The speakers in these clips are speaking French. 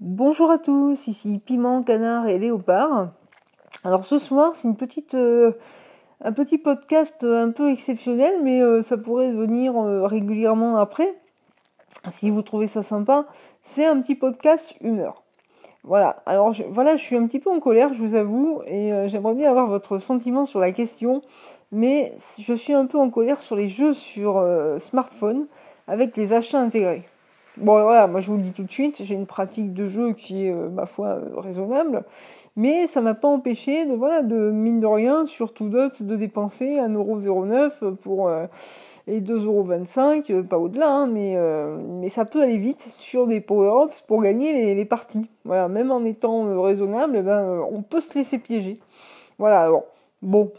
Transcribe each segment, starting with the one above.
Bonjour à tous, ici Piment, Canard et Léopard. Alors ce soir, c'est euh, un petit podcast un peu exceptionnel, mais euh, ça pourrait venir euh, régulièrement après. Si vous trouvez ça sympa, c'est un petit podcast humeur. Voilà, alors voilà, je suis un petit peu en colère, je vous avoue, et j'aimerais bien avoir votre sentiment sur la question, mais je suis un peu en colère sur les jeux sur smartphone avec les achats intégrés. Bon, voilà, moi je vous le dis tout de suite, j'ai une pratique de jeu qui est, euh, ma foi, euh, raisonnable, mais ça m'a pas empêché de, voilà, de mine de rien, sur tout d'autres, de dépenser 1,09€ pour, euh, et 2,25€, pas au-delà, hein, mais, mais ça peut aller vite sur des power-ups pour gagner les, parties. Voilà, même en étant raisonnable, eh ben, on peut se laisser piéger. Voilà, alors, bon,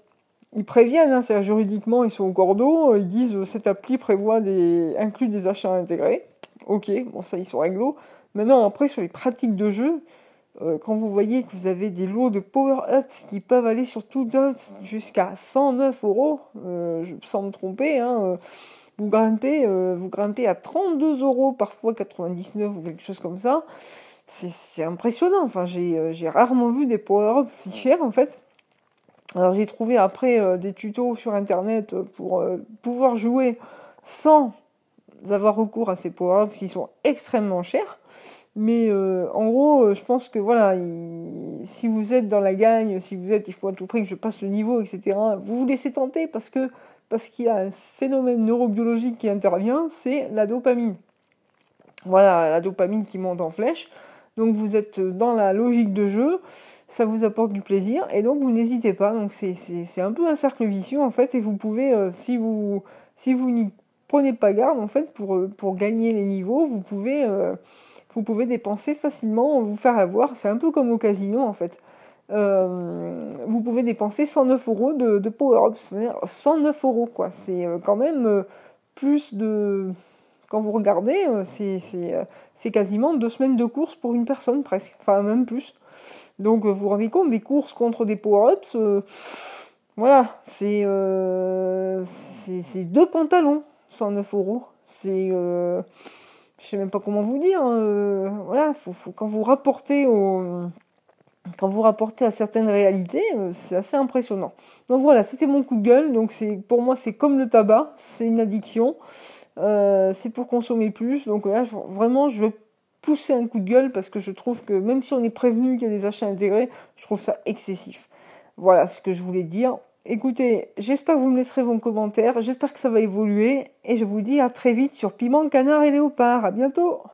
ils préviennent, hein, juridiquement, ils sont au cordeau, ils disent cette appli prévoit des, inclut des achats intégrés ok, bon ça ils sont réglo. Maintenant après sur les pratiques de jeu, euh, quand vous voyez que vous avez des lots de power-ups qui peuvent aller sur tout d'autres jusqu'à 109 euros, euh, sans me tromper, hein, euh, vous grimpez, vous grimpez à 32 euros parfois 99 ou quelque chose comme ça. C'est impressionnant. Enfin, j'ai rarement vu des power-ups si chers en fait. Alors j'ai trouvé après des tutos sur internet pour pouvoir jouer sans avoir recours à ces power-ups qui sont extrêmement chers. Mais euh, en gros, euh, je pense que voilà, si vous êtes dans la gagne, si vous êtes, il faut à tout prix que je passe le niveau, etc., vous vous laissez tenter parce que parce qu'il y a un phénomène neurobiologique qui intervient, c'est la dopamine. Voilà, la dopamine qui monte en flèche. Donc vous êtes dans la logique de jeu, ça vous apporte du plaisir et donc vous n'hésitez pas. Donc c'est un peu un cercle vicieux en fait et vous pouvez, euh, si vous si vous n'y prenez pas garde en fait pour, euh, pour gagner les niveaux, vous pouvez, euh, vous pouvez dépenser facilement, vous faire avoir. C'est un peu comme au casino en fait. Euh, vous pouvez dépenser 109 euros de, power-ups. 109 euros quoi. C'est quand même plus de. Quand vous regardez, c'est quasiment deux semaines de course pour une personne presque. Enfin, même plus. Donc vous vous rendez compte des courses contre des power-ups. voilà, c'est deux pantalons. 109 euros. C'est. Euh, je sais même pas comment vous dire. Hein, euh, voilà, faut, quand vous rapportez au. Quand vous rapportez à certaines réalités, euh, c'est assez impressionnant. Donc voilà, c'était mon coup de gueule. Donc c'est pour moi c'est comme le tabac, c'est une addiction. c'est pour consommer plus. Donc là, vraiment, je veux pousser un coup de gueule parce que je trouve que même si on est prévenu qu'il y a des achats intégrés, je trouve ça excessif. Voilà ce que je voulais dire. Écoutez, j'espère que vous me laisserez vos commentaires, j'espère que ça va évoluer et je vous dis à très vite sur Piment, Canard et Léopard. À bientôt